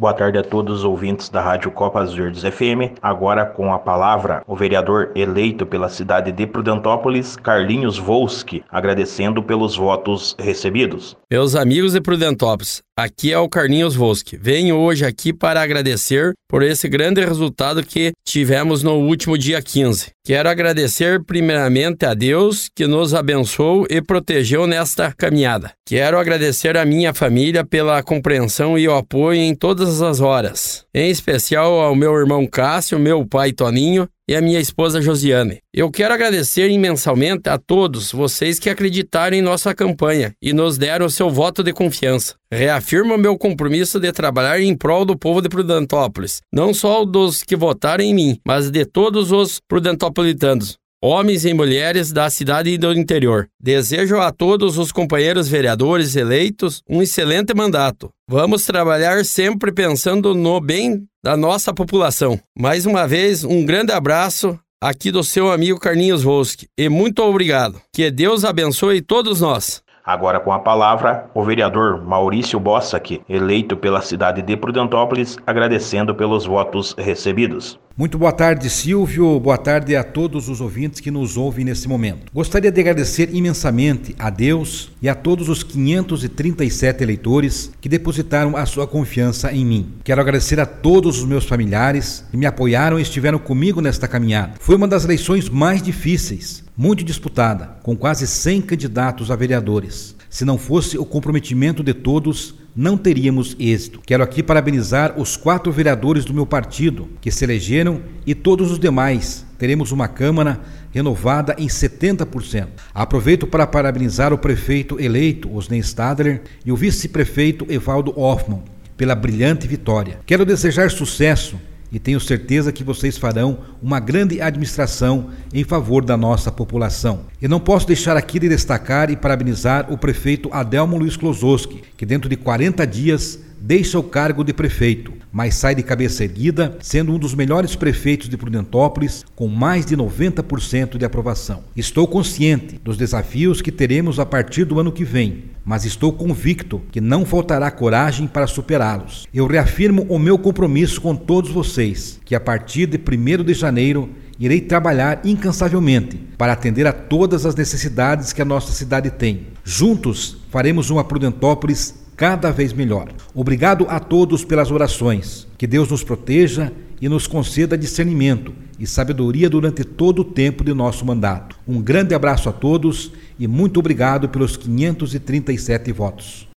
Boa tarde a todos os ouvintes da Rádio Copas Verdes FM. Agora com a palavra o vereador eleito pela cidade de Prudentópolis, Carlinhos Volski, agradecendo pelos votos recebidos. Meus amigos de Prudentópolis, aqui é o Carlinhos Volski. Venho hoje aqui para agradecer por esse grande resultado que tivemos no último dia 15. Quero agradecer primeiramente a Deus que nos abençoou e protegeu nesta caminhada. Quero agradecer a minha família pela compreensão e o apoio em todas as horas, em especial ao meu irmão Cássio, meu pai Toninho e a minha esposa Josiane. Eu quero agradecer imensamente a todos vocês que acreditaram em nossa campanha e nos deram o seu voto de confiança. Reafirmo meu compromisso de trabalhar em prol do povo de Prudentópolis, não só dos que votaram em mim, mas de todos os prudentopolitanos homens e mulheres da cidade e do interior. Desejo a todos os companheiros vereadores eleitos um excelente mandato. Vamos trabalhar sempre pensando no bem da nossa população. Mais uma vez, um grande abraço aqui do seu amigo Carlinhos Volski e muito obrigado. Que Deus abençoe todos nós. Agora com a palavra o vereador Maurício Bossac, eleito pela cidade de Prudentópolis, agradecendo pelos votos recebidos. Muito boa tarde, Silvio. Boa tarde a todos os ouvintes que nos ouvem nesse momento. Gostaria de agradecer imensamente a Deus e a todos os 537 eleitores que depositaram a sua confiança em mim. Quero agradecer a todos os meus familiares que me apoiaram e estiveram comigo nesta caminhada. Foi uma das eleições mais difíceis, muito disputada, com quase 100 candidatos a vereadores. Se não fosse o comprometimento de todos, não teríamos êxito. Quero aqui parabenizar os quatro vereadores do meu partido que se elegeram e todos os demais. Teremos uma Câmara renovada em 70%. Aproveito para parabenizar o prefeito eleito, Osney Stadler, e o vice-prefeito Evaldo Hoffmann pela brilhante vitória. Quero desejar sucesso e tenho certeza que vocês farão uma grande administração em favor da nossa população. E não posso deixar aqui de destacar e parabenizar o prefeito Adelmo Luiz Klozowski, que dentro de 40 dias deixa o cargo de prefeito, mas sai de cabeça erguida, sendo um dos melhores prefeitos de Prudentópolis, com mais de 90% de aprovação. Estou consciente dos desafios que teremos a partir do ano que vem, mas estou convicto que não faltará coragem para superá-los. Eu reafirmo o meu compromisso com todos vocês, que a partir de 1 de janeiro irei trabalhar incansavelmente para atender a todas as necessidades que a nossa cidade tem. Juntos faremos uma Prudentópolis cada vez melhor. Obrigado a todos pelas orações. Que Deus nos proteja e nos conceda discernimento e sabedoria durante todo o tempo de nosso mandato. Um grande abraço a todos e muito obrigado pelos 537 votos.